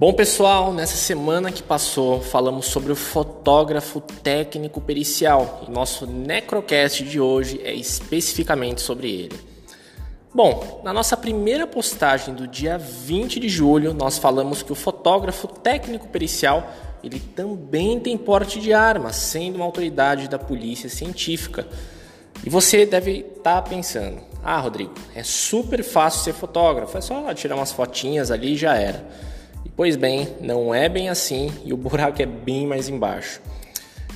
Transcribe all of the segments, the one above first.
Bom, pessoal, nessa semana que passou, falamos sobre o fotógrafo técnico pericial e nosso Necrocast de hoje é especificamente sobre ele. Bom, na nossa primeira postagem do dia 20 de julho, nós falamos que o fotógrafo técnico pericial ele também tem porte de arma, sendo uma autoridade da polícia científica. E você deve estar tá pensando: ah, Rodrigo, é super fácil ser fotógrafo, é só tirar umas fotinhas ali e já era. Pois bem, não é bem assim e o buraco é bem mais embaixo.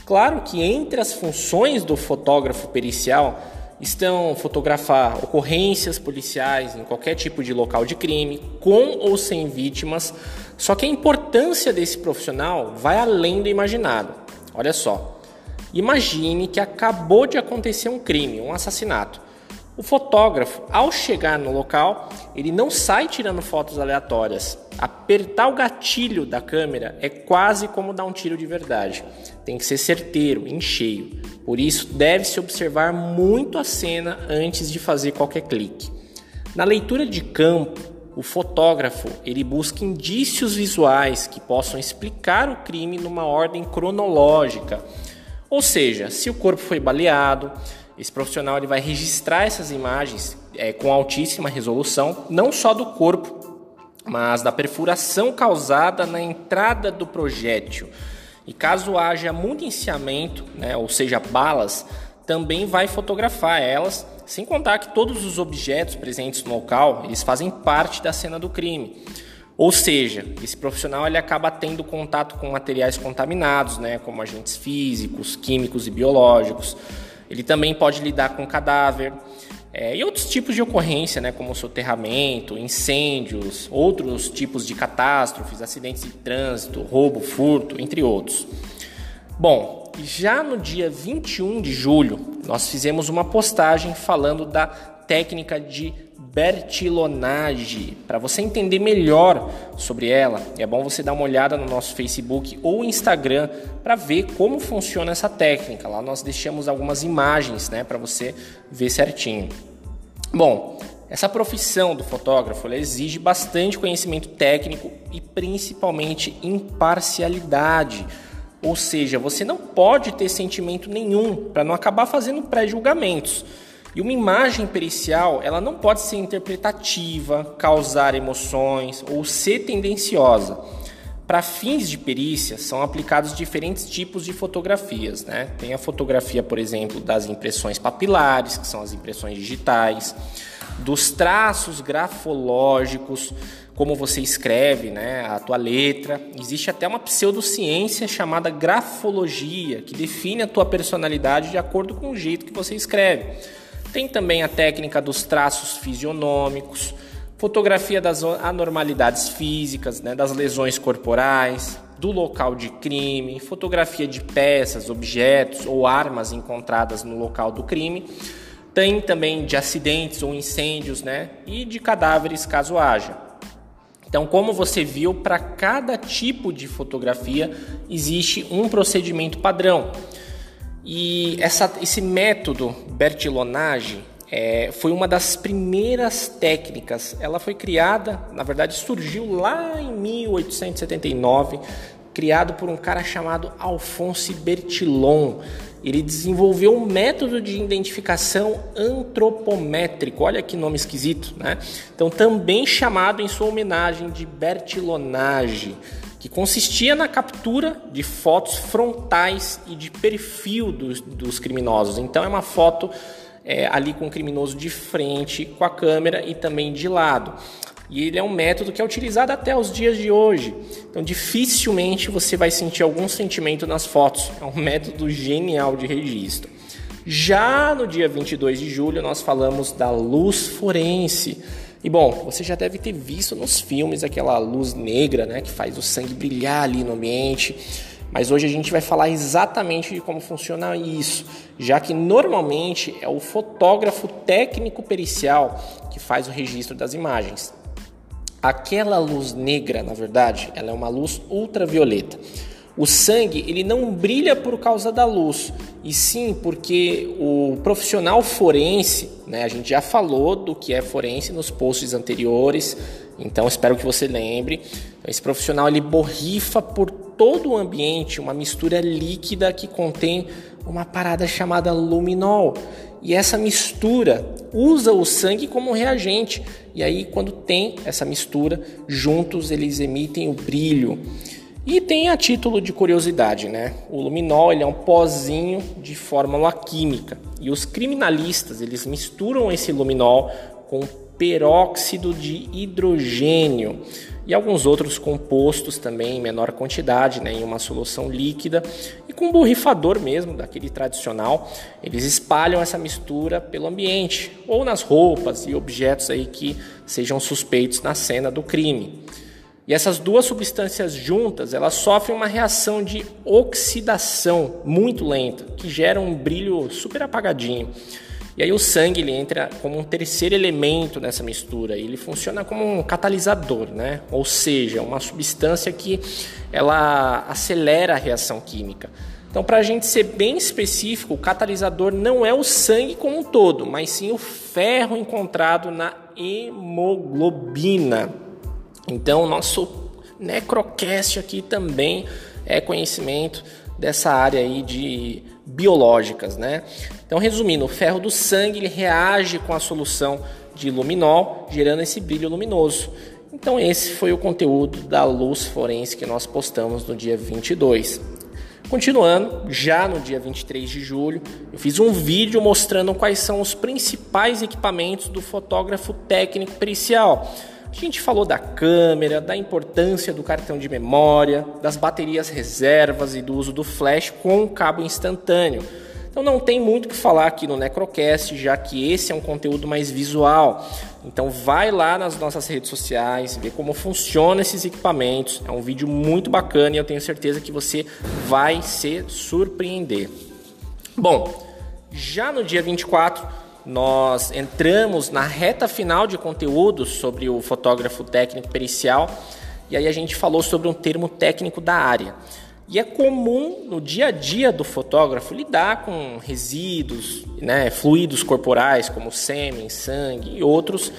Claro que entre as funções do fotógrafo pericial estão fotografar ocorrências policiais em qualquer tipo de local de crime, com ou sem vítimas, só que a importância desse profissional vai além do imaginado. Olha só, imagine que acabou de acontecer um crime, um assassinato. O fotógrafo, ao chegar no local, ele não sai tirando fotos aleatórias. Apertar o gatilho da câmera é quase como dar um tiro de verdade. Tem que ser certeiro, em cheio. Por isso, deve-se observar muito a cena antes de fazer qualquer clique. Na leitura de campo, o fotógrafo ele busca indícios visuais que possam explicar o crime numa ordem cronológica. Ou seja, se o corpo foi baleado, esse profissional ele vai registrar essas imagens é, com altíssima resolução, não só do corpo, mas da perfuração causada na entrada do projétil. E caso haja municiamento, né, ou seja, balas, também vai fotografar elas, sem contar que todos os objetos presentes no local eles fazem parte da cena do crime. Ou seja, esse profissional ele acaba tendo contato com materiais contaminados, né, como agentes físicos, químicos e biológicos. Ele também pode lidar com cadáver é, e outros tipos de ocorrência, né, como soterramento, incêndios, outros tipos de catástrofes, acidentes de trânsito, roubo, furto, entre outros. Bom, já no dia 21 de julho, nós fizemos uma postagem falando da técnica de Bertilonage. Para você entender melhor sobre ela, é bom você dar uma olhada no nosso Facebook ou Instagram para ver como funciona essa técnica. Lá nós deixamos algumas imagens né, para você ver certinho. Bom, essa profissão do fotógrafo exige bastante conhecimento técnico e principalmente imparcialidade. Ou seja, você não pode ter sentimento nenhum para não acabar fazendo pré-julgamentos. E uma imagem pericial, ela não pode ser interpretativa, causar emoções ou ser tendenciosa. Para fins de perícia, são aplicados diferentes tipos de fotografias. Né? Tem a fotografia, por exemplo, das impressões papilares, que são as impressões digitais, dos traços grafológicos, como você escreve né, a tua letra. Existe até uma pseudociência chamada grafologia, que define a tua personalidade de acordo com o jeito que você escreve. Tem também a técnica dos traços fisionômicos, fotografia das anormalidades físicas, né, das lesões corporais, do local de crime, fotografia de peças, objetos ou armas encontradas no local do crime. Tem também de acidentes ou incêndios, né, e de cadáveres caso haja. Então, como você viu, para cada tipo de fotografia existe um procedimento padrão. E essa, esse método Bertillonage é, foi uma das primeiras técnicas. Ela foi criada, na verdade, surgiu lá em 1879, criado por um cara chamado Alphonse Bertillon. Ele desenvolveu um método de identificação antropométrico. Olha que nome esquisito, né? Então, também chamado em sua homenagem de Bertillonage que consistia na captura de fotos frontais e de perfil dos, dos criminosos. Então é uma foto é, ali com o criminoso de frente com a câmera e também de lado. E ele é um método que é utilizado até os dias de hoje. Então dificilmente você vai sentir algum sentimento nas fotos. É um método genial de registro. Já no dia 22 de julho nós falamos da luz forense e bom, você já deve ter visto nos filmes aquela luz negra, né, que faz o sangue brilhar ali no ambiente. Mas hoje a gente vai falar exatamente de como funciona isso, já que normalmente é o fotógrafo técnico pericial que faz o registro das imagens. Aquela luz negra, na verdade, ela é uma luz ultravioleta. O sangue ele não brilha por causa da luz, e sim porque o profissional forense, né, a gente já falou do que é forense nos posts anteriores, então espero que você lembre. Esse profissional ele borrifa por todo o ambiente uma mistura líquida que contém uma parada chamada luminol. E essa mistura usa o sangue como reagente. E aí, quando tem essa mistura, juntos eles emitem o brilho. E tem a título de curiosidade, né? O luminol ele é um pozinho de fórmula química. E os criminalistas eles misturam esse luminol com peróxido de hidrogênio e alguns outros compostos também em menor quantidade, né, em uma solução líquida e com borrifador mesmo, daquele tradicional, eles espalham essa mistura pelo ambiente ou nas roupas e objetos aí que sejam suspeitos na cena do crime. E essas duas substâncias juntas, elas sofrem uma reação de oxidação muito lenta, que gera um brilho super apagadinho. E aí o sangue ele entra como um terceiro elemento nessa mistura. Ele funciona como um catalisador, né? Ou seja, uma substância que ela acelera a reação química. Então, para a gente ser bem específico, o catalisador não é o sangue como um todo, mas sim o ferro encontrado na hemoglobina. Então, nosso necrocast aqui também é conhecimento dessa área aí de biológicas, né? Então, resumindo, o ferro do sangue ele reage com a solução de luminol, gerando esse brilho luminoso. Então, esse foi o conteúdo da luz forense que nós postamos no dia 22. Continuando, já no dia 23 de julho, eu fiz um vídeo mostrando quais são os principais equipamentos do fotógrafo técnico pericial a gente falou da câmera, da importância do cartão de memória, das baterias reservas e do uso do flash com cabo instantâneo. Então não tem muito o que falar aqui no Necrocast, já que esse é um conteúdo mais visual. Então vai lá nas nossas redes sociais, vê como funcionam esses equipamentos. É um vídeo muito bacana e eu tenho certeza que você vai se surpreender. Bom, já no dia 24 nós entramos na reta final de conteúdos sobre o fotógrafo técnico pericial e aí a gente falou sobre um termo técnico da área. E é comum no dia a dia do fotógrafo lidar com resíduos, né, fluidos corporais como sêmen, sangue e outros.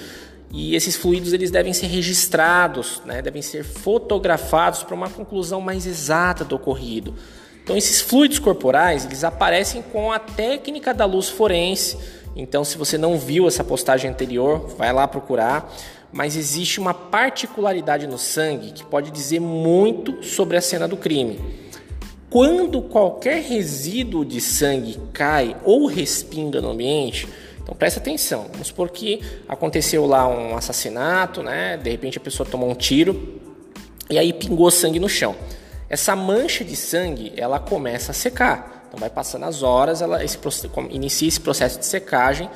E esses fluidos eles devem ser registrados, né, devem ser fotografados para uma conclusão mais exata do ocorrido. Então esses fluidos corporais eles aparecem com a técnica da luz forense então, se você não viu essa postagem anterior, vai lá procurar. Mas existe uma particularidade no sangue que pode dizer muito sobre a cena do crime. Quando qualquer resíduo de sangue cai ou respinga no ambiente, então presta atenção. Vamos supor que aconteceu lá um assassinato, né? De repente a pessoa tomou um tiro e aí pingou sangue no chão. Essa mancha de sangue, ela começa a secar. Então vai passando as horas, ela esse, inicia esse processo de secagem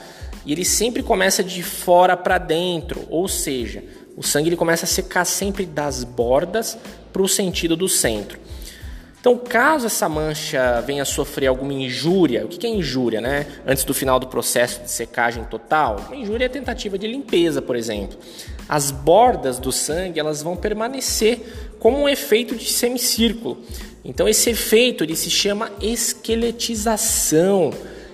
e ele sempre começa de fora para dentro, ou seja, o sangue ele começa a secar sempre das bordas para o sentido do centro. Então, caso essa mancha venha sofrer alguma injúria, o que é injúria, né? Antes do final do processo de secagem total, uma injúria é tentativa de limpeza, por exemplo. As bordas do sangue elas vão permanecer como um efeito de semicírculo. Então esse efeito ele se chama esqueletização.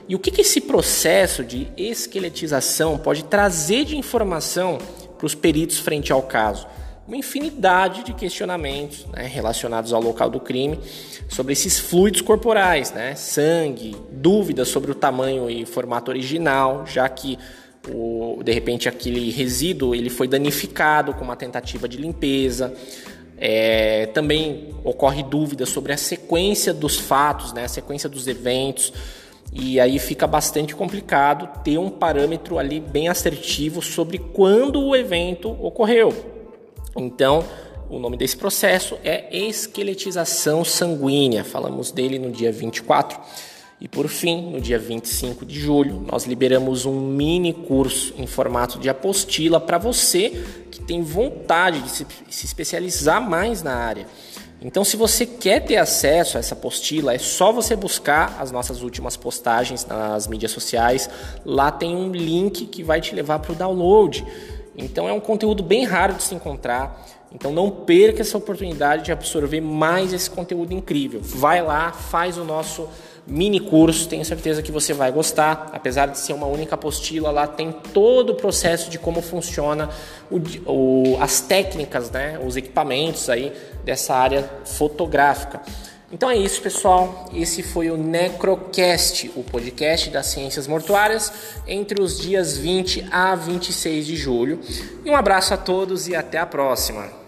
E o que, que esse processo de esqueletização pode trazer de informação para os peritos frente ao caso? Uma infinidade de questionamentos né, relacionados ao local do crime sobre esses fluidos corporais, né, sangue, dúvidas sobre o tamanho e formato original, já que o, de repente aquele resíduo ele foi danificado com uma tentativa de limpeza. É, também ocorre dúvida sobre a sequência dos fatos, né, a sequência dos eventos, e aí fica bastante complicado ter um parâmetro ali bem assertivo sobre quando o evento ocorreu. Então, o nome desse processo é esqueletização sanguínea, falamos dele no dia 24. E por fim, no dia 25 de julho, nós liberamos um mini curso em formato de apostila para você que tem vontade de se, especializar mais na área. Então, se você quer ter acesso a essa apostila, é só você buscar as nossas últimas postagens nas mídias sociais. Lá tem um link que vai te levar para o download. Então, é um conteúdo bem raro de se encontrar. Então não perca essa oportunidade de absorver mais esse conteúdo incrível. Vai lá, faz o nosso mini curso, tenho certeza que você vai gostar. Apesar de ser uma única apostila, lá tem todo o processo de como funciona o, o, as técnicas, né, os equipamentos aí dessa área fotográfica. Então é isso, pessoal. Esse foi o Necrocast, o podcast das ciências mortuárias, entre os dias 20 a 26 de julho. E um abraço a todos e até a próxima.